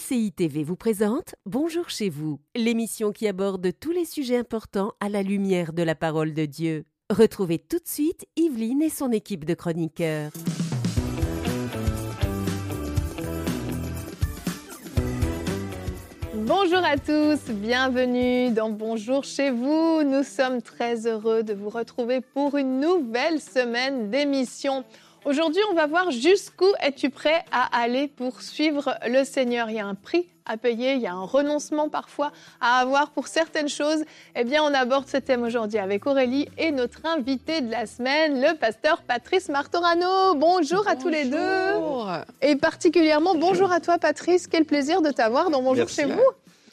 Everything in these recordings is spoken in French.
MCI TV vous présente Bonjour chez vous, l'émission qui aborde tous les sujets importants à la lumière de la parole de Dieu. Retrouvez tout de suite Yveline et son équipe de chroniqueurs. Bonjour à tous, bienvenue dans Bonjour chez vous. Nous sommes très heureux de vous retrouver pour une nouvelle semaine d'émission. Aujourd'hui, on va voir jusqu'où es-tu prêt à aller pour suivre le Seigneur. Il y a un prix à payer, il y a un renoncement parfois à avoir pour certaines choses. Eh bien, on aborde ce thème aujourd'hui avec Aurélie et notre invité de la semaine, le pasteur Patrice Martorano. Bonjour, à tous les deux. Et particulièrement, bonjour à toi Patrice. Quel plaisir de t'avoir dans Bonjour chez vous.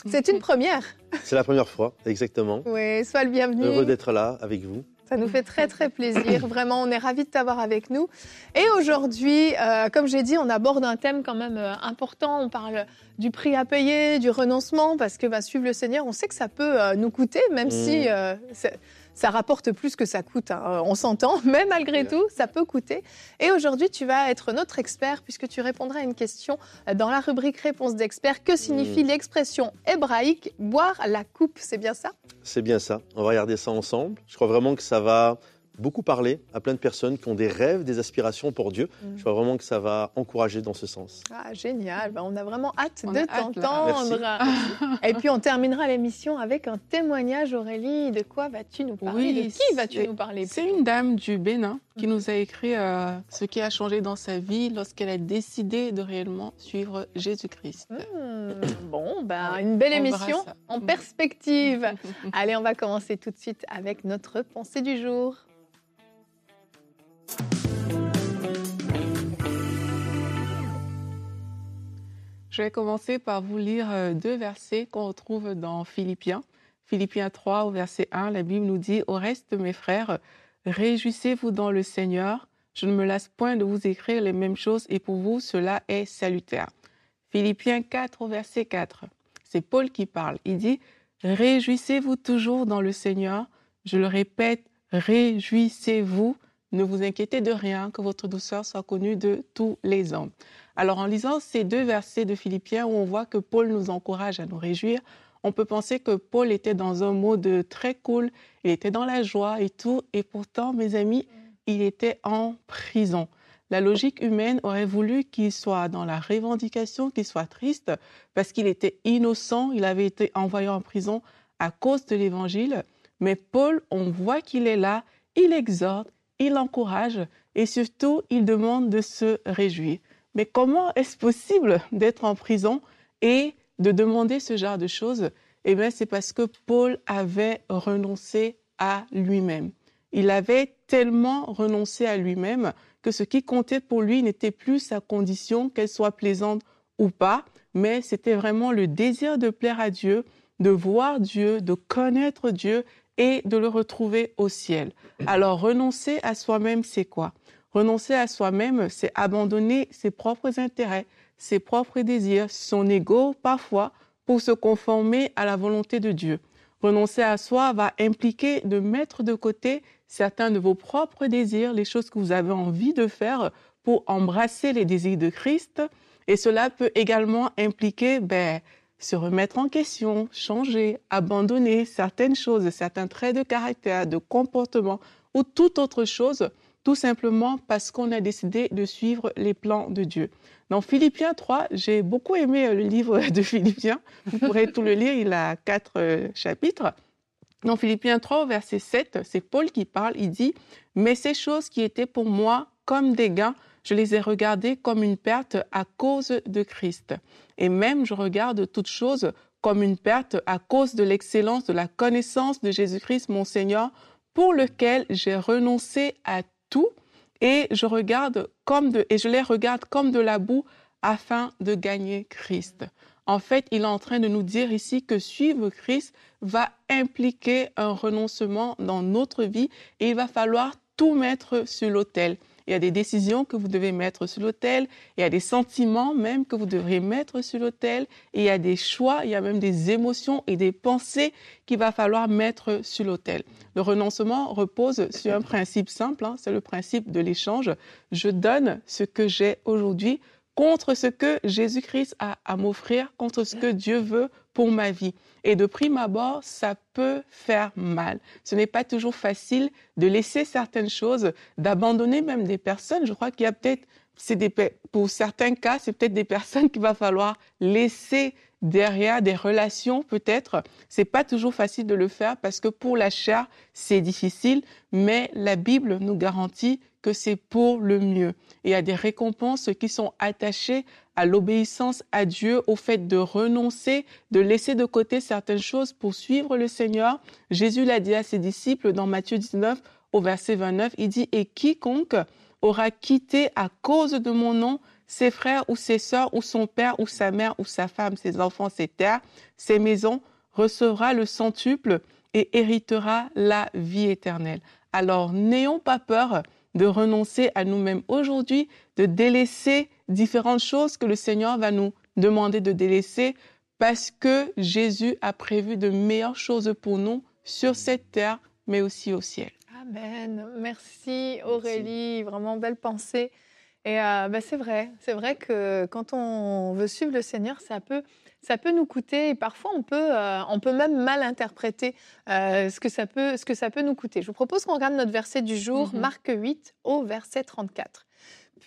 C'est une première. C'est la première fois, exactement. Oui, sois le bienvenu. Heureux d'être là avec vous. Ça nous fait très très plaisir. Vraiment, on est ravis de t'avoir avec nous. Et aujourd'hui, euh, comme j'ai dit, on aborde un thème quand même euh, important. On parle du prix à payer, du renoncement, parce que bah, suivre le Seigneur, on sait que ça peut euh, nous coûter, même si mmh ça rapporte plus que ça coûte. Hein. On s'entend, mais malgré tout, ça peut coûter. Et aujourd'hui, tu vas être notre expert puisque tu répondras à une question dans la rubrique Réponse d'expert. Que signifie mmh. l'expression hébraïque boire la coupe C'est bien ça? C'est bien ça. On va regarder ça ensemble. Je crois vraiment que ça va beaucoup parler à plein de personnes qui ont des rêves, des aspirations pour Dieu. Mm. Je crois vraiment que ça va encourager dans ce sens. Ah, génial. Ben, on a vraiment hâte de t'entendre. Et puis, on terminera l'émission avec un témoignage, Aurélie. De quoi vas-tu nous parler? De qui vas-tu nous parler C'est une dame du Bénin qui mm. nous a écrit euh, ce qui a changé dans sa vie lorsqu'elle a décidé de réellement suivre Jésus-Christ. Mm. Bon, ben, une belle émission en perspective. Allez, on va commencer tout de suite avec notre pensée du jour. Je vais commencer par vous lire euh, deux versets qu'on retrouve dans Philippiens. Philippiens 3 au verset 1, la Bible nous dit, Au reste, mes frères, réjouissez-vous dans le Seigneur. Je ne me lasse point de vous écrire les mêmes choses et pour vous, cela est salutaire. Philippiens 4 au verset 4, c'est Paul qui parle. Il dit, Réjouissez-vous toujours dans le Seigneur. Je le répète, réjouissez-vous. Ne vous inquiétez de rien, que votre douceur soit connue de tous les hommes. Alors en lisant ces deux versets de Philippiens où on voit que Paul nous encourage à nous réjouir, on peut penser que Paul était dans un mode très cool, il était dans la joie et tout, et pourtant, mes amis, il était en prison. La logique humaine aurait voulu qu'il soit dans la revendication, qu'il soit triste, parce qu'il était innocent, il avait été envoyé en prison à cause de l'évangile. Mais Paul, on voit qu'il est là, il exhorte, il encourage et surtout, il demande de se réjouir. Mais comment est-ce possible d'être en prison et de demander ce genre de choses? Eh bien, c'est parce que Paul avait renoncé à lui-même. Il avait tellement renoncé à lui-même que ce qui comptait pour lui n'était plus sa condition, qu'elle soit plaisante ou pas, mais c'était vraiment le désir de plaire à Dieu, de voir Dieu, de connaître Dieu et de le retrouver au ciel. Alors renoncer à soi-même, c'est quoi? Renoncer à soi-même, c'est abandonner ses propres intérêts, ses propres désirs, son ego parfois, pour se conformer à la volonté de Dieu. Renoncer à soi va impliquer de mettre de côté certains de vos propres désirs, les choses que vous avez envie de faire pour embrasser les désirs de Christ. Et cela peut également impliquer ben, se remettre en question, changer, abandonner certaines choses, certains traits de caractère, de comportement ou toute autre chose, tout simplement parce qu'on a décidé de suivre les plans de Dieu. Dans Philippiens 3, j'ai beaucoup aimé le livre de Philippiens. Vous pourrez tout le lire, il a quatre euh, chapitres. Dans Philippiens 3, verset 7, c'est Paul qui parle, il dit, Mais ces choses qui étaient pour moi comme des gains, je les ai regardées comme une perte à cause de Christ. Et même je regarde toutes choses comme une perte à cause de l'excellence de la connaissance de Jésus-Christ mon Seigneur, pour lequel j'ai renoncé à tout et je regarde comme de, et je les regarde comme de la boue afin de gagner Christ. En fait, il est en train de nous dire ici que suivre Christ va impliquer un renoncement dans notre vie et il va falloir tout mettre sur l'autel il y a des décisions que vous devez mettre sur l'autel, il y a des sentiments même que vous devriez mettre sur l'autel, il y a des choix, il y a même des émotions et des pensées qu'il va falloir mettre sur l'autel. Le renoncement repose sur un principe simple, hein, c'est le principe de l'échange. Je donne ce que j'ai aujourd'hui contre ce que Jésus-Christ a à m'offrir, contre ce que Dieu veut pour ma vie. Et de prime abord, ça peut faire mal. Ce n'est pas toujours facile de laisser certaines choses, d'abandonner même des personnes. Je crois qu'il y a peut-être, pour certains cas, c'est peut-être des personnes qu'il va falloir laisser derrière des relations peut-être. C'est pas toujours facile de le faire parce que pour la chair, c'est difficile, mais la Bible nous garantit que c'est pour le mieux. Et il y a des récompenses qui sont attachées à l'obéissance à Dieu, au fait de renoncer, de laisser de côté certaines choses pour suivre le Seigneur. Jésus l'a dit à ses disciples dans Matthieu 19 au verset 29, il dit, et quiconque aura quitté à cause de mon nom ses frères ou ses sœurs ou son père ou sa mère ou sa femme, ses enfants, ses terres, ses maisons, recevra le centuple et héritera la vie éternelle. Alors n'ayons pas peur de renoncer à nous-mêmes aujourd'hui, de délaisser différentes choses que le Seigneur va nous demander de délaisser parce que Jésus a prévu de meilleures choses pour nous sur cette terre, mais aussi au ciel. Amen. Merci Aurélie, vraiment belle pensée. Et euh, bah, c'est vrai, c'est vrai que quand on veut suivre le Seigneur, ça peut, ça peut nous coûter et parfois on peut, euh, on peut même mal interpréter euh, ce, que ça peut, ce que ça peut nous coûter. Je vous propose qu'on regarde notre verset du jour, mhm. Marc 8 au verset 34.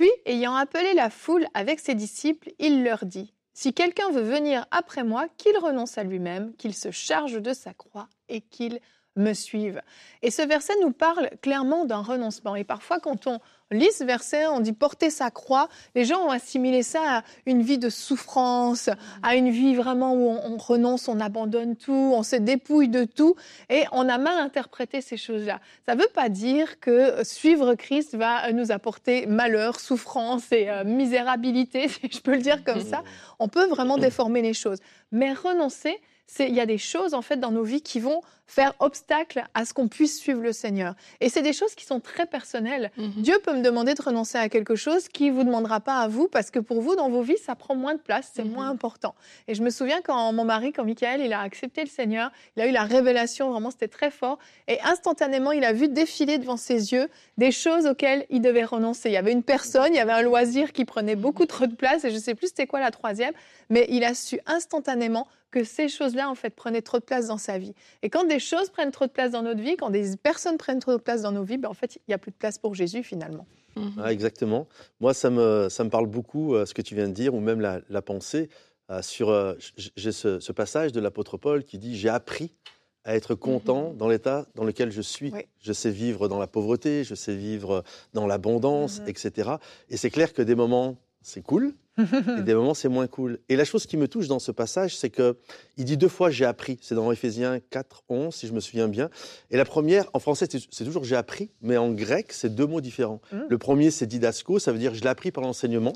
Puis, ayant appelé la foule avec ses disciples, il leur dit, Si quelqu'un veut venir après moi, qu'il renonce à lui-même, qu'il se charge de sa croix et qu'il me suive. Et ce verset nous parle clairement d'un renoncement. Et parfois, quand on, lit ce verset, on dit porter sa croix. Les gens ont assimilé ça à une vie de souffrance, à une vie vraiment où on, renonce, on abandonne tout, on se dépouille de tout. Et on a mal interprété ces choses-là. Ça ne veut pas dire que suivre Christ va nous apporter malheur, souffrance et euh, misérabilité, si je peux le dire comme ça. On peut vraiment déformer les choses. Mais renoncer, il y a des choses en fait dans nos vies qui vont faire obstacle à ce qu'on puisse suivre le Seigneur. Et c'est des choses qui sont très personnelles. Mhm. Dieu peut me demander de renoncer à quelque chose qui vous demandera pas à vous parce que pour vous dans vos vies ça prend moins de place, c'est mhm. moins important. Et je me souviens quand mon mari, quand Michael, il a accepté le Seigneur, il a eu la révélation, vraiment c'était très fort et instantanément il a vu défiler devant ses yeux des choses auxquelles il devait renoncer. Il y avait une personne, il y avait un loisir qui prenait beaucoup trop de place et je sais plus c'était quoi la troisième, mais il a su instantanément que ces choses-là, en fait, prenaient trop de place dans sa vie. Et quand des choses prennent trop de place dans notre vie, quand des personnes prennent trop de place dans nos vies, ben, en fait, il n'y a plus de place pour Jésus, finalement. Mhm. exactement. Moi, ça me, ça me parle beaucoup, euh, ce que tu viens de dire, ou même la, pensée. Euh, sur, euh, j'ai ce, passage de l'apôtre Paul qui dit J'ai appris à être content mhm. dans l'état dans lequel je suis. Je sais vivre dans la pauvreté, je sais vivre dans l'abondance, mhm. etc. Et c'est clair que des moments, c'est cool, et des moments, c'est moins cool. Et la chose qui me touche dans ce passage, c'est que il dit deux fois j'ai appris. C'est dans Éphésiens 4, 11, si je me souviens bien. Et la première, en français, c'est toujours j'ai appris, mais en grec, c'est deux mots différents. Mm. Le premier, c'est didasco, ça veut dire je l'ai appris par l'enseignement.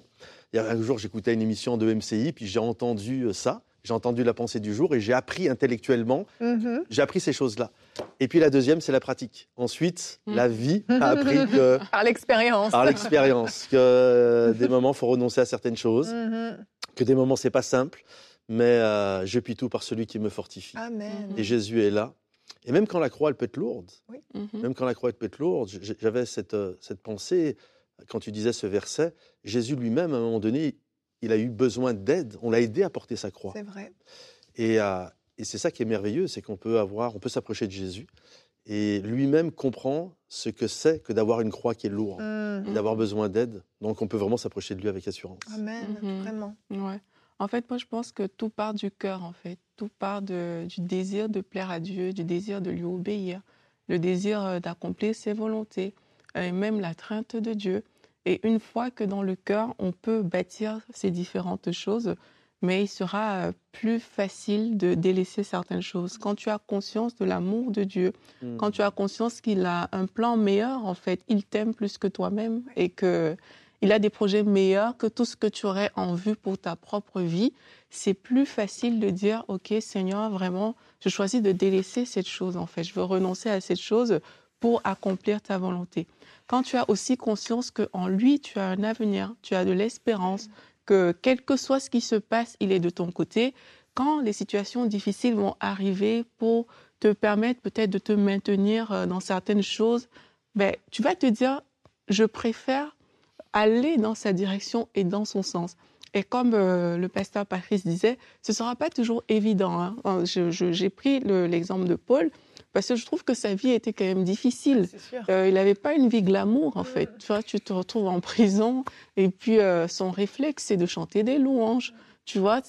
Il y a un jour, j'écoutais une émission de MCI, puis j'ai entendu euh, ça j'ai entendu la pensée du jour et j'ai appris intellectuellement, mhm. j'ai appris ces choses-là. Et puis la deuxième, c'est la pratique. Ensuite, mhm. la vie a appris que... par l'expérience. Par l'expérience, que des moments, il faut renoncer à certaines choses, mhm. que des moments, c'est pas simple, mais euh, je puis tout par celui qui me fortifie. Amen. Et Jésus est là. Et même quand la croix, elle peut être lourde, même quand la croix, elle peut être lourde, j'avais cette, euh, cette pensée, quand tu disais ce verset, Jésus lui-même, à un moment donné, il a eu besoin d'aide. On l'a aidé à porter sa croix. C'est vrai. Et, euh, et c'est ça qui est merveilleux, c'est qu'on peut avoir, on peut s'approcher de Jésus et lui-même comprend ce que c'est que d'avoir une croix qui est lourde, mmh. d'avoir besoin d'aide. Donc on peut vraiment s'approcher de lui avec assurance. Amen, mmh. vraiment. Ouais. En fait, moi je pense que tout part du cœur, en fait. Tout part de, du désir de plaire à Dieu, du désir de lui obéir, le désir euh, d'accomplir ses volontés, et même la crainte de Dieu. Et une fois que dans le cœur, on peut bâtir ces différentes choses, mais il sera euh, plus facile de délaisser certaines choses. Quand tu as conscience de l'amour de Dieu, hmm. quand tu as conscience qu'il a un plan meilleur, en fait, il t'aime plus que toi-même et que il a des projets meilleurs que tout ce que tu aurais en vue pour ta propre vie, c'est plus facile de dire, OK, Seigneur, vraiment, je choisis de délaisser cette chose, en fait. Je veux renoncer à cette chose pour accomplir ta volonté quand tu as aussi conscience qu'en lui, tu as un avenir, tu as de l'espérance, que quel que soit ce qui se passe, il est de ton côté, quand les situations difficiles vont arriver pour te permettre peut-être de te maintenir euh, dans certaines choses, ben, tu vas te dire, je préfère aller dans sa direction et dans son sens. Et comme euh, le pasteur Patrice disait, ce ne sera pas toujours évident. Hein. J'ai pris l'exemple de Paul parce que je trouve que sa vie était quand même difficile. Euh, il n'avait pas une vie glamour, en fait. Tu, vois, tu te retrouves en prison et puis euh, son réflexe, c'est de chanter des louanges. Tu vois,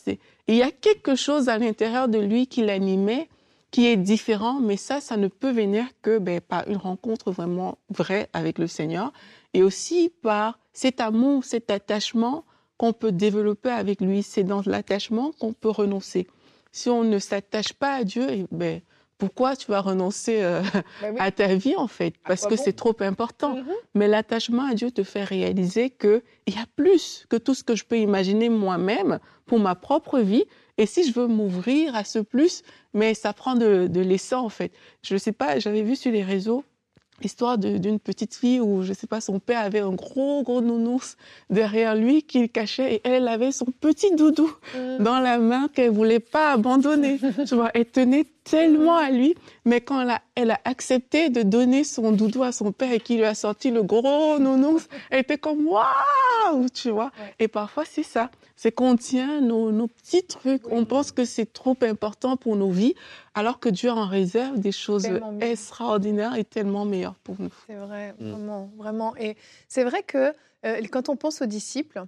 il y a quelque chose à l'intérieur de lui qui l'animait, qui est différent, mais ça, ça ne peut venir que ben, par une rencontre vraiment vraie avec le Seigneur et aussi par cet amour, cet attachement qu'on peut développer avec lui. C'est dans l'attachement qu'on peut renoncer. Si on ne s'attache pas à Dieu, ben, pourquoi tu vas renoncer euh, ben à ta vie en fait? Parce que c'est trop important. Mm-hmm. Mais l'attachement à Dieu te fait réaliser qu'il y a plus que tout ce que je peux imaginer moi-même pour ma propre vie. Et si je veux m'ouvrir à ce plus, mais ça prend de, de l'essence en fait. Je ne sais pas, j'avais vu sur les réseaux Histoire d'une petite fille où, je sais pas, son père avait un gros, gros nounours derrière lui qu'il cachait et elle avait son petit doudou mm. dans la main qu'elle voulait pas abandonner. tu vois, elle tenait tellement à lui, mais quand elle a, elle a accepté de donner son doudou à son père et qu'il lui a sorti le gros nounours, elle était comme waouh, tu vois. Et parfois, c'est ça c'est qu'on tient nos, petits trucs. On pense que c'est trop important pour nos vies, alors que Dieu en réserve des choses extraordinaires et tellement meilleures pour nous. C'est vrai, mm. vraiment, vraiment. Et c'est vrai que euh, quand on pense aux disciples,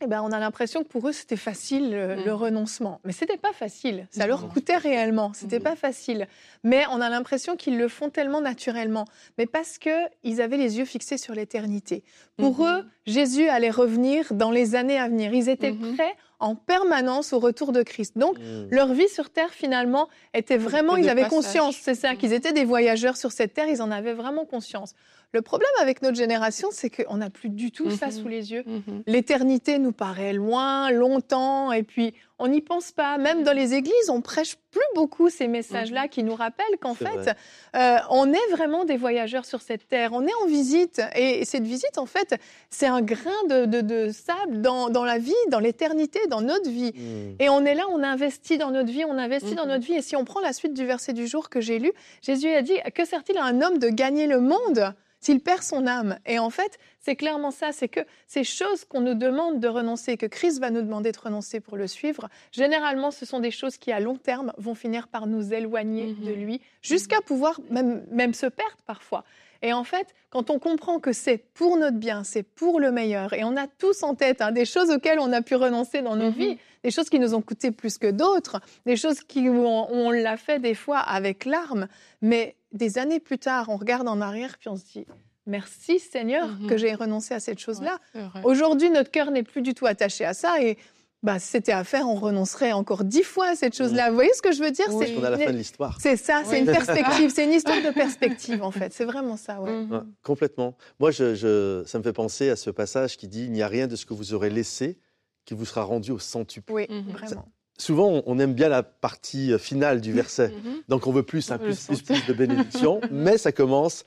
eh ben, on a l'impression que pour eux, c'était facile le, mm. renoncement. Mais c'était pas facile. Ça leur coûtait réellement. C'était mm. pas facile. Mais on a l'impression qu'ils le font tellement naturellement. Mais parce qu'ils avaient les yeux fixés sur l'éternité. Pour mm-hmm. eux, Jésus allait revenir dans les années à venir. Ils étaient mm-hmm. prêts en permanence au retour de Christ. Donc, mm. leur vie sur terre, finalement, était vraiment, ils avaient conscience, c'est ça, qu'ils étaient des voyageurs sur cette terre, ils en avaient vraiment conscience. Le problème avec notre génération, c'est qu'on n'a plus du tout ça mhm. sous les yeux. Mhm. L'éternité nous paraît loin, longtemps, et puis on n'y pense pas. Même dans les églises, on prêche plus beaucoup ces messages-là mhm. qui nous rappellent qu'en fait, euh, on est vraiment des voyageurs sur cette terre. On est en visite, et cette visite, en fait, c'est un grain de, sable dans, la vie, dans l'éternité, dans notre vie. Et on est là, on investit dans notre vie, on investit dans notre vie. Et si on prend la suite du verset du jour que j'ai lu, Jésus a dit que sert-il à un homme de gagner le monde? S'il perd son âme. Et en fait, c'est clairement ça, c'est que ces choses qu'on nous demande de renoncer, que Christ va nous demander de renoncer pour le suivre, généralement, ce sont des choses qui, à long terme, vont finir par nous éloigner de mhm. lui, jusqu'à pouvoir même, même se perdre parfois. Et en fait, quand on comprend que c'est pour notre bien, c'est pour le meilleur, et on a tous en tête hein, des choses auxquelles on a pu renoncer dans nos mhm. vies, des choses qui nous ont coûté plus que d'autres, des choses qui, où on l'a fait des fois avec larmes, mais des années plus tard, on regarde en arrière puis on se dit merci Seigneur mhm. que j'ai renoncé à cette chose-là. Aujourd'hui, notre cœur n'est plus du tout attaché à ça et bah, si c'était à faire, on renoncerait encore dix fois à cette chose-là. Vous voyez ce que je veux dire? C'est qu'on a la fin de l'histoire. C'est ça, c'est une perspective, c'est une histoire de perspective en fait. C'est vraiment ça, mhm. complètement. Moi, je, ça me fait penser à ce passage qui dit il n'y a rien de ce que vous aurez laissé qui vous sera rendu au centuple. Oui, mhm. vraiment souvent, on aime bien la partie euh, finale du verset. Mhm. Donc, on veut plus, un plus, plus, plus de bénédiction, mais ça commence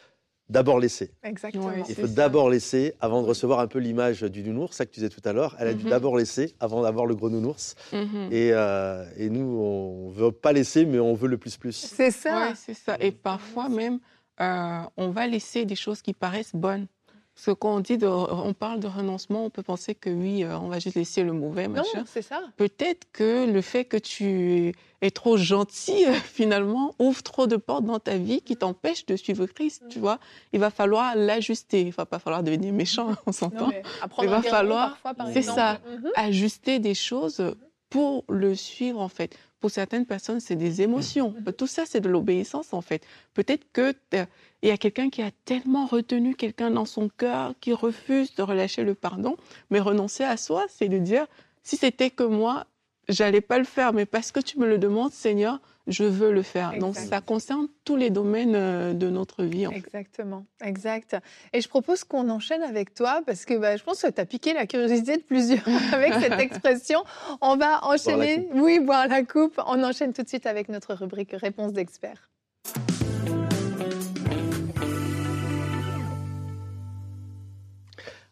d'abord laisser. Exactement. Il faut d'abord laisser avant de recevoir un peu l'image du nounours, ça que tu disais tout à l'heure. Elle a dû mhm. d'abord laisser avant d'avoir le gros nounours. Mhm. Euh, et, nous, on veut pas laisser, mais on veut le plus plus. C'est ça. c'est ça. Et parfois même, euh, on va laisser des choses qui paraissent bonnes. Parce que quand on dit de, on parle de renoncement, on peut penser que oui, euh, on va juste laisser le mauvais, machin. Non, c'est ça. Peut-être que le fait que tu es trop gentil, finalement, ouvre trop de portes dans ta vie qui t'empêchent de suivre Christ, tu vois. Il va falloir l'ajuster. Il va pas falloir devenir méchant, on s'entend. Il va falloir, c'est ça, mhm. ajuster des choses pour le suivre, en fait. Pour certaines personnes, c'est des émotions. Mhm. Tout ça, c'est de l'obéissance, en fait. Peut-être que il y a quelqu'un qui a tellement retenu quelqu'un dans son cœur, qui refuse de relâcher le pardon, mais renoncer à soi, c'est de dire, si c'était que moi, j'allais pas le faire, mais parce que tu me le demandes, Seigneur, je veux le faire. Donc ça concerne tous les domaines euh, de notre vie. Exactement, exact. Et je propose qu'on enchaîne avec toi parce que bah, je pense que tu as piqué la curiosité de plusieurs avec cette expression. On va enchaîner, oui, boire la coupe. On enchaîne tout de suite avec notre rubrique Réponse d'experts.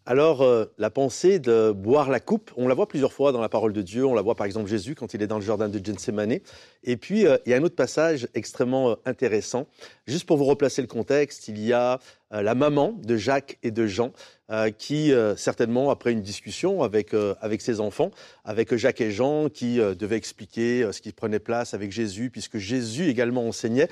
Alors, euh, la pensée de boire la coupe, on la voit plusieurs fois dans la parole de Dieu. On la voit par exemple Jésus quand il est dans le jardin de Gethsemane. Et puis, euh, il y a un autre passage extrêmement euh, intéressant. Juste pour vous replacer le contexte, il y a la maman de Jacques et de Jean, qui certainement, après une discussion avec, avec ses enfants, avec Jacques et Jean, qui devaient expliquer ce qui prenait place avec Jésus, puisque Jésus également enseignait,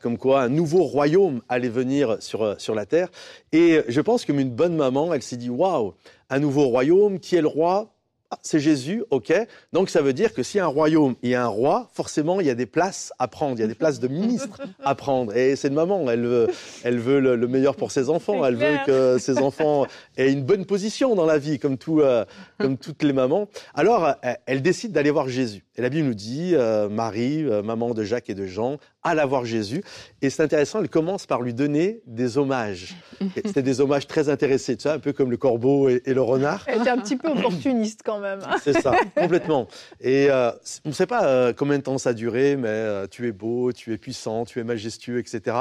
comme quoi un nouveau royaume allait venir sur, sur la terre. Et je pense comme une bonne maman, elle s'est dit, waouh, un nouveau royaume, qui est le roi ah, c'est Jésus, ok. Donc ça veut dire que si un royaume il y a un roi, forcément il y a des places à prendre, il y a des places de ministres à prendre. Et c'est une maman, elle veut, elle veut le, meilleur pour ses enfants, elle veut que ses enfants aient une bonne position dans la vie, comme, tout, euh, comme toutes les mamans. Alors elle décide d'aller voir Jésus. Et la Bible nous dit, euh, Marie, euh, maman de Jacques et de Jean, alla voir Jésus. Et c'est intéressant, elle commence par lui donner des hommages. C'était des hommages très intéressés, tu sais, un peu comme le corbeau et, le renard. Elle était un petit peu opportuniste quand même. Hein. C'est ça, complètement. Et euh, on ne sait pas combien de temps ça a duré, mais tu es beau, tu es puissant, tu es majestueux, etc.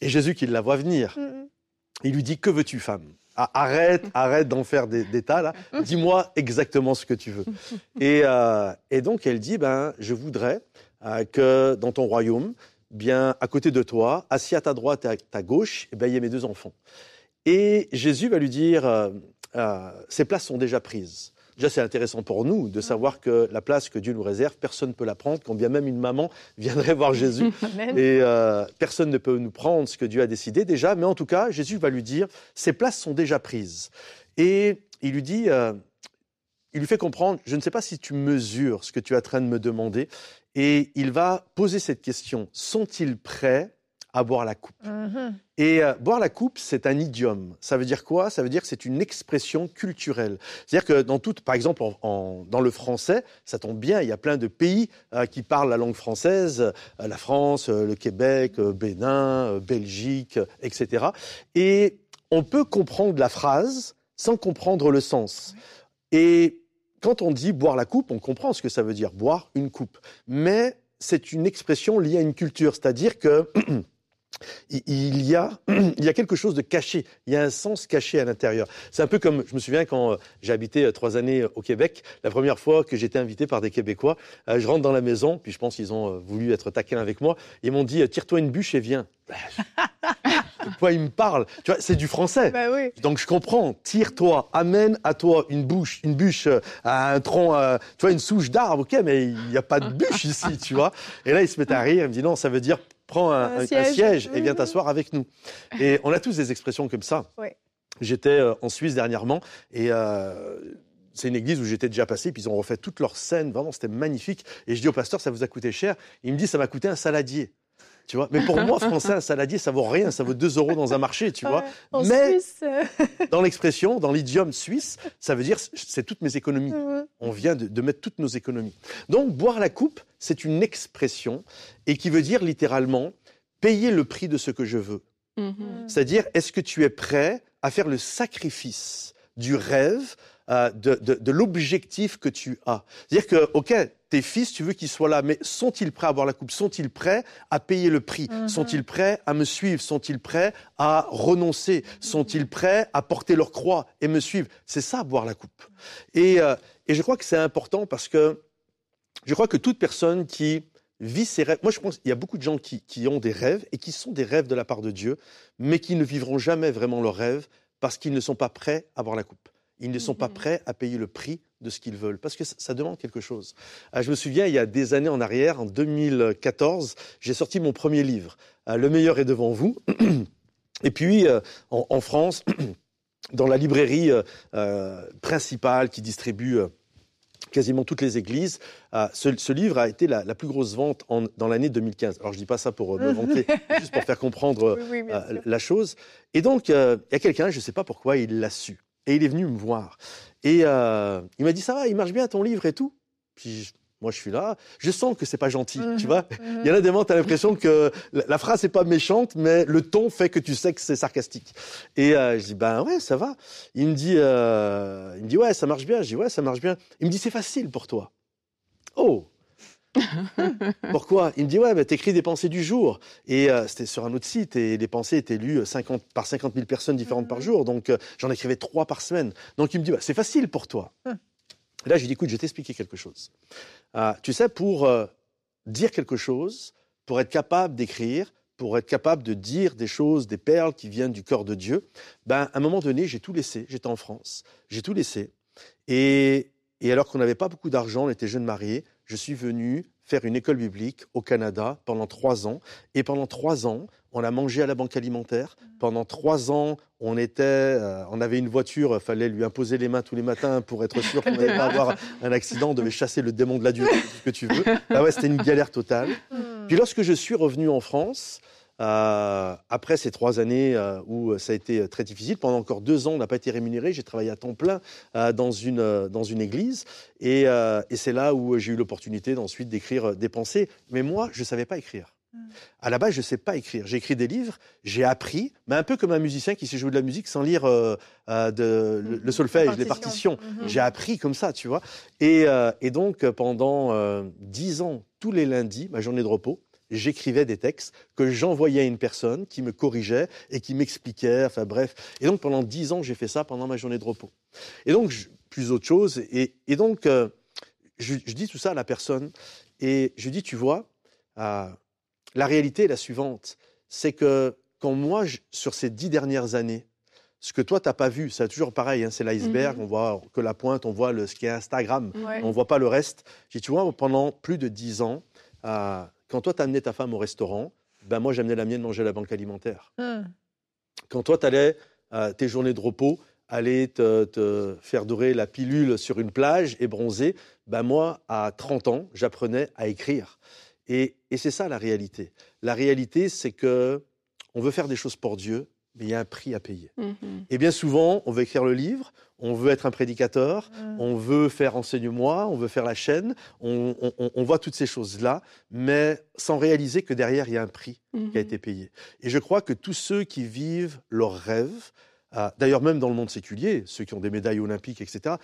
Et Jésus qui la voit venir. Il lui dit, que veux-tu, femme? Arrête, arrête d'en faire des, tas là. Dis-moi exactement ce que tu veux. Et, euh, donc elle dit, ben, je voudrais euh, que dans ton royaume, bien à côté de toi, assis à ta droite et à ta gauche, eh ben, il y ait mes deux enfants. Et Jésus va lui dire, euh, ces places sont déjà prises. Déjà, c'est intéressant pour nous de savoir que la place que Dieu nous réserve, personne ne peut la prendre, quand bien même une maman viendrait voir Jésus. Et euh, personne ne peut nous prendre ce que Dieu a décidé déjà, mais en tout cas, Jésus va lui dire, ces places sont déjà prises. Et il lui dit, euh, il lui fait comprendre, je ne sais pas si tu mesures ce que tu es en train de me demander. Et il va poser cette question, sont-ils prêts à boire la coupe. Mhm. Et euh, boire la coupe, c'est un idiome. Ça veut dire quoi? Ça veut dire que c'est une expression culturelle. C'est-à-dire que dans toute, par exemple, dans le français, ça tombe bien, il y a plein de pays euh, qui parlent la langue française, euh, la France, le Québec, Bénin, Belgique, etc. Et on peut comprendre la phrase sans comprendre le sens. Et quand on dit boire la coupe, on comprend ce que ça veut dire, boire une coupe. Mais c'est une expression liée à une culture, c'est-à-dire que il y, a, il y a quelque chose de caché, il y a un sens caché à l'intérieur. C'est un peu comme, je me souviens quand euh, j'ai habité euh, trois années euh, au Québec, la première fois que j'étais invité par des Québécois, je rentre dans la maison, puis je pense qu'ils ont voulu être taquins avec moi, ils m'ont dit, tire-toi une bûche et viens. quoi ils me parlent? Tu vois, c'est du français. Bah Donc je comprends. Tire-toi, amène à toi une bouche, une bûche, un tronc, tu vois, une souche d'arbre. Ok, mais il n'y a pas de bûche ici, tu vois. Et là, il se met à rire. Il me dit non, ça veut dire prends un, siège. et viens t'asseoir avec nous. Et on a tous des expressions comme ça. J'étais euh, en Suisse dernièrement et euh, c'est une église où j'étais déjà passé, puis ils ont refait toute leur scène, vraiment c'était magnifique. Et je dis au pasteur, ça vous a coûté cher? Il me dit, ça m'a coûté un saladier. Tu vois mais pour moi, français, un saladier, ça vaut rien, ça vaut 2 euros dans un marché, tu vois. en Mais Suisse. dans l'expression, dans l'idiome suisse, ça veut dire c'est toutes mes économies. On vient de, mettre toutes nos économies. Donc, boire la coupe, c'est une expression et qui veut dire littéralement payer le prix de ce que je veux. Mm-hmm. C'est-à-dire, est-ce que tu es prêt à faire le sacrifice du rêve, euh, de, l'objectif que tu as. C'est-à-dire que, OK, tes fils, tu veux qu'ils soient là, mais sont-ils prêts à avoir la coupe? Sont-ils prêts à payer le prix? Mhm. Sont-ils prêts à me suivre? Sont-ils prêts à renoncer? Sont-ils prêts à porter leur croix et me suivre? C'est ça, boire la coupe. Et, euh, et je crois que c'est important parce que je crois que toute personne qui vit ses rêves, moi je pense qu'il y a beaucoup de gens qui, qui ont des rêves et qui sont des rêves de la part de Dieu, mais qui ne vivront jamais vraiment leurs rêves parce qu'ils ne sont pas prêts à avoir la coupe. Ils ne sont pas mhm. prêts à payer le prix de ce qu'ils veulent, parce que ça demande quelque chose. Euh, je me souviens, il y a des années en arrière, en 2014, j'ai sorti mon premier livre, euh, Le meilleur est devant vous. Et puis, euh, en, France, dans la librairie principale qui distribue quasiment toutes les églises. ce, livre a été la, plus grosse vente dans l'année 2015. Alors je dis pas ça pour me vanter, juste pour faire comprendre la chose. Et donc il y a quelqu'un, je ne sais pas pourquoi, il l'a su. Et il est venu me voir. Et euh, il m'a dit, ça va, il marche bien ton livre et tout. Puis moi, je suis là. Je sens que c'est pas gentil, tu mhm. vois. Mhm. Il y en a des moments, tu as l'impression que la, phrase n'est pas méchante, mais le ton fait que tu sais que c'est sarcastique. Et euh, je dis, ben ouais, ça va. Il me dit, euh, il me dit, ouais, ça marche bien. Je dis, ouais, ça marche bien. Il me dit, c'est facile pour toi. Oh, Pourquoi? Il me dit ouais, bah, t'écris des pensées du jour. Et euh, c'était sur un autre site et les pensées étaient lues 50, par 50 000 personnes différentes par jour. Donc euh, j'en écrivais trois par semaine. Donc il me dit bah, c'est facile pour toi. Hum. là je lui dis écoute, je vais t'expliquer quelque chose. Euh, tu sais, pour dire quelque chose, pour être capable d'écrire, pour être capable de dire des choses, des perles qui viennent du corps de Dieu, ben, à un moment donné, j'ai tout laissé. J'étais en France, j'ai tout laissé. Et, et alors qu'on n'avait pas beaucoup d'argent, on était jeunes mariés, je suis venu faire une école biblique au Canada pendant trois ans. Et pendant trois ans, on a mangé à la banque alimentaire. Pendant trois ans, on était, euh, on avait une voiture, il fallait lui imposer les mains tous les matins pour être sûr qu'on n'allait pas avoir un accident. On devait chasser le démon de la durée, ce que tu veux. Ah ouais, c'était une galère totale. Puis lorsque je suis revenu en France, euh, après ces trois années euh, où ça a été très difficile, pendant encore deux ans, on n'a pas été rémunéré. J'ai travaillé à temps plein euh, dans, une, dans une église. Et, et c'est là où j'ai eu l'opportunité ensuite d'écrire des pensées. Mais moi, je ne savais pas écrire. À la base, je ne sais pas écrire. J'ai écrit des livres, j'ai appris, mais un peu comme un musicien qui sait jouer de la musique sans lire de, le, le, solfège, les partitions. Mhm. J'ai appris comme ça, tu vois. Et, et donc, pendant dix ans, tous les lundis, ma journée de repos, j'écrivais des textes que j'envoyais à une personne qui me corrigeait et qui m'expliquait, enfin bref. Et donc pendant dix ans, j'ai fait ça pendant ma journée de repos. Et donc, plus autre chose. Et, donc, euh, je, dis tout ça à la personne et je dis, tu vois, euh, la réalité est la suivante. C'est que quand moi, sur ces dix dernières années, ce que toi, tu n'as pas vu, c'est toujours pareil, hein, c'est l'iceberg, mhm. on voit que la pointe, on voit le, ce qui est Instagram, on ne voit pas le reste. Je dis, tu vois, pendant plus de dix ans, euh, quand toi, tu amenais ta femme au restaurant, ben moi, j'amenais la mienne manger à la banque alimentaire. Ah. Quand toi, tu allais à tes journées de repos, aller te, faire dorer la pilule sur une plage et bronzer, ben moi, à 30 ans, j'apprenais à écrire. Et, et c'est ça la réalité. La réalité, c'est que on veut faire des choses pour Dieu, mais il y a un prix à payer. Mhm. Et bien souvent, on veut écrire le livre, on veut être un prédicateur, on veut faire enseigne-moi, on veut faire la chaîne, on, voit toutes ces choses-là, mais sans réaliser que derrière, il y a un prix qui a mhm. été payé. Et je crois que tous ceux qui vivent leurs rêves, euh, d'ailleurs même dans le monde séculier, ceux qui ont des médailles olympiques, etc.,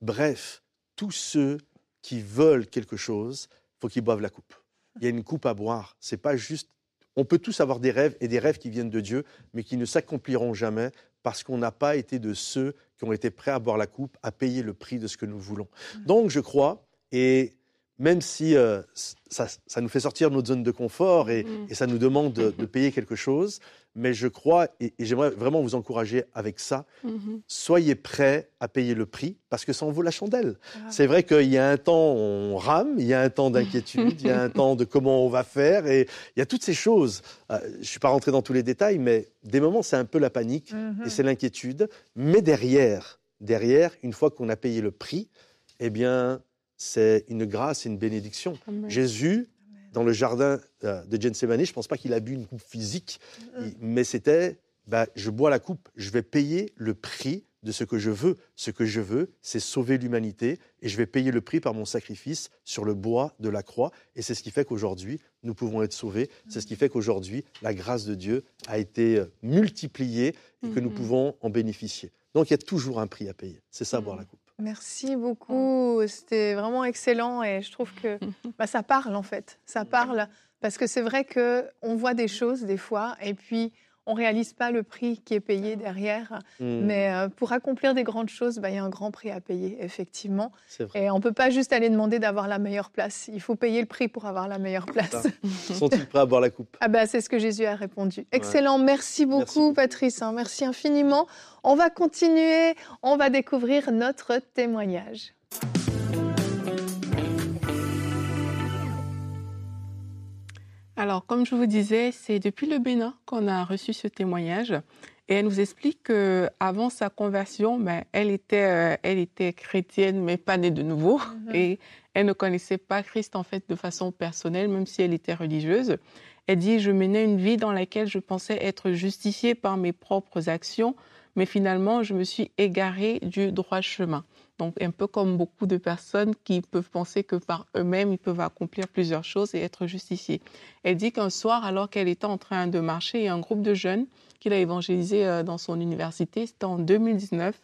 bref, tous ceux qui veulent quelque chose, faut qu'ils boivent la coupe. Il y a une coupe à boire. C'est pas juste on peut tous avoir des rêves et des rêves qui viennent de Dieu, mais qui ne s'accompliront jamais parce qu'on n'a pas été de ceux qui ont été prêts à boire la coupe, à payer le prix de ce que nous voulons. Mmh. Donc je crois, et même si euh, ça, nous fait sortir de notre zone de confort et, mmh. ça nous demande de, payer quelque chose, mais je crois, et, j'aimerais vraiment vous encourager avec ça, mmh. soyez prêts à payer le prix parce que ça en vaut la chandelle. Ah. C'est vrai qu'il y a un temps on rame, il y a un temps d'inquiétude, il y a un temps de comment on va faire, et il y a toutes ces choses. Euh, je ne suis pas rentré dans tous les détails, mais des moments c'est un peu la panique et c'est l'inquiétude, mais derrière, derrière, une fois qu'on a payé le prix, eh bien, c'est une grâce et une bénédiction. Jésus, dans le jardin euh, de Gethsemane, je ne pense pas qu'il a bu une coupe physique, mais c'était, bah, je bois la coupe, je vais payer le prix de ce que je veux. Ce que je veux, c'est sauver l'humanité et je vais payer le prix par mon sacrifice sur le bois de la croix. Et c'est ce qui fait qu'aujourd'hui, nous pouvons être sauvés. C'est ce qui fait qu'aujourd'hui, la grâce de Dieu a été euh, multipliée et que nous pouvons en bénéficier. Donc il y a toujours un prix à payer. C'est ça, boire la coupe. Merci beaucoup. C'était vraiment excellent et je trouve que bah, ça parle en fait. Ça parle parce que c'est vrai que on voit des choses des fois et puis on réalise pas le prix qui est payé derrière. Mmh. Mais euh, pour accomplir des grandes choses, bah, il y a un grand prix à payer, effectivement. Et on ne peut pas juste aller demander d'avoir la meilleure place. Il faut payer le prix pour avoir la meilleure place. Sont-ils prêts à boire la coupe? Ah bah, C'est ce que Jésus a répondu. Excellent. Merci beaucoup, Patrice. Hein. Merci infiniment. On va continuer. On va découvrir notre témoignage. Alors, comme je vous disais, c'est depuis le Bénin qu'on a reçu ce témoignage. Et elle nous explique qu'avant sa conversion, ben, elle, était, euh, elle était chrétienne, mais pas née de nouveau. Mhm. Et elle ne connaissait pas Christ, en fait, de façon personnelle, même si elle était religieuse. Elle dit, je menais une vie dans laquelle je pensais être justifiée par mes propres actions, mais finalement, je me suis égarée du droit chemin. Donc, un peu comme beaucoup de personnes qui peuvent penser que par eux-mêmes, ils peuvent accomplir plusieurs choses et être justifiés. Elle dit qu'un soir, alors qu'elle était en train de marcher, il y a un groupe de jeunes qu'il a évangélisé euh, dans son université. C'était en 2019.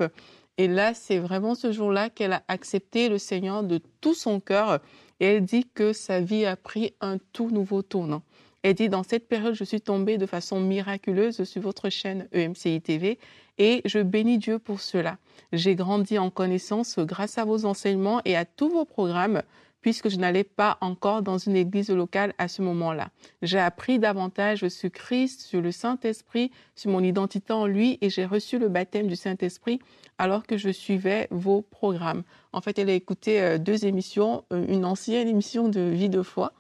Et là, c'est vraiment ce jour-là qu'elle a accepté le Seigneur de tout son cœur. Et elle dit que sa vie a pris un tout nouveau tournant. Elle dit, dans cette période, je suis tombée de façon miraculeuse sur votre chaîne EMCI TV et je bénis Dieu pour cela. J'ai grandi en connaissance grâce à vos enseignements et à tous vos programmes. puisque je n'allais pas encore dans une église locale à ce moment-là. J'ai appris davantage sur Christ, sur le Saint-Esprit, sur mon identité en lui et j'ai reçu le baptême du Saint-Esprit alors que je suivais vos programmes. En fait, elle a écouté euh, deux émissions, euh, une ancienne émission de Vie de foi.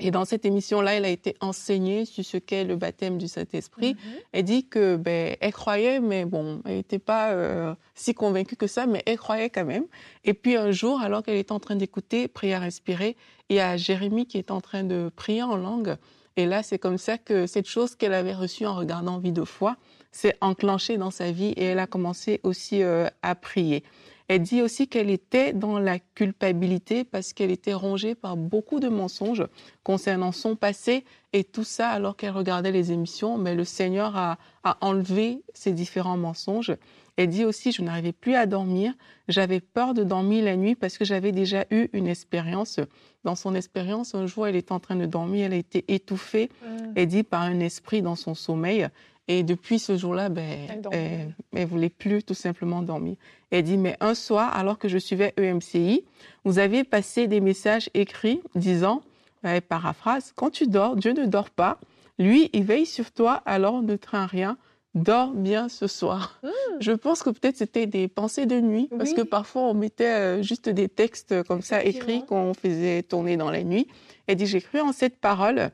Et dans cette émission-là, elle a été enseignée sur ce qu'est le baptême du Saint-Esprit. Mhm. Elle dit que ben, elle croyait, mais bon, elle n'était pas euh, si convaincue que ça, mais elle croyait quand même. Et puis un jour, alors qu'elle était en train d'écouter Prière inspirée, il y a Jérémie qui est en train de prier en langue. Et là, c'est comme ça que cette chose qu'elle avait reçue en regardant Vie de foi s'est enclenchée dans sa vie et elle a commencé aussi euh, à prier. Elle dit aussi qu'elle était dans la culpabilité parce qu'elle était rongée par beaucoup de mensonges concernant son passé et tout ça alors qu'elle regardait les émissions. Mais le Seigneur a, enlevé ces différents mensonges. Elle dit aussi, je n'arrivais plus à dormir. J'avais peur de dormir la nuit parce que j'avais déjà eu une expérience. Dans son expérience, un jour, elle était en train de dormir, elle a été étouffée, mmh. elle dit, par un esprit dans son sommeil. Et depuis ce jour-là, ben, elle ne voulait plus tout simplement dormir. Elle dit, mais un soir, alors que je suivais EMCI, vous avez passé des messages écrits disant, elle paraphrase, quand tu dors, Dieu ne dort pas. Lui, il veille sur toi, alors ne crains rien. Dors bien ce soir. Mmh. Je pense que peut-être c'était des pensées de nuit, parce que parfois on mettait euh, juste des textes comme ça écrits qu'on faisait tourner dans la nuit. Elle dit, j'ai cru en cette parole,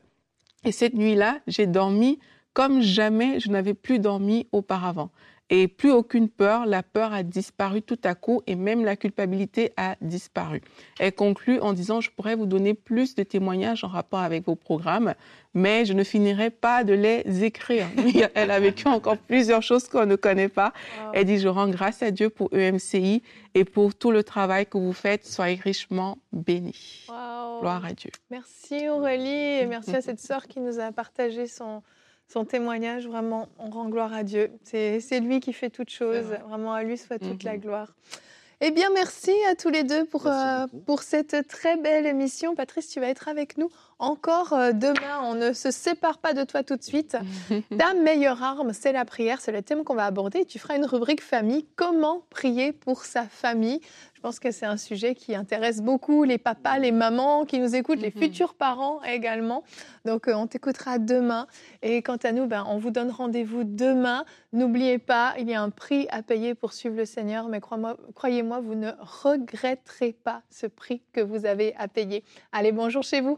et cette nuit-là, j'ai dormi comme jamais je n'avais plus dormi auparavant. Et plus aucune peur, la peur a disparu tout à coup et même la culpabilité a disparu. Elle conclut en disant, je pourrais vous donner plus de témoignages en rapport avec vos programmes, mais je ne finirai pas de les écrire. Elle a vécu encore plusieurs choses qu'on ne connaît pas. Elle dit, je rends grâce à Dieu pour EMCI et pour tout le travail que vous faites. Soyez richement bénis. Gloire à Dieu. Merci Aurélie et merci à cette sœur qui nous a partagé son, son témoignage, vraiment, on rend gloire à Dieu. C'est lui qui fait toutes choses. Vraiment, à lui soit toute la mhm. gloire. Eh bien, merci à tous les deux pour, euh, pour cette très belle émission. Patrice, tu vas être avec nous encore euh, demain. On ne se sépare pas de toi tout de suite. Ta meilleure arme, c'est la prière. C'est le thème qu'on va aborder. Tu feras une rubrique famille. Comment prier pour sa famille je pense que c'est un sujet qui intéresse beaucoup les papas, les mamans qui nous écoutent, les mhm. futurs parents également. Donc, euh, on t'écoutera demain. Et quant à nous, ben, on vous donne rendez-vous demain. N'oubliez pas, il y a un prix à payer pour suivre le Seigneur, mais croyez-moi, vous ne regretterez pas ce prix que vous avez à payer. Allez, bonjour chez vous.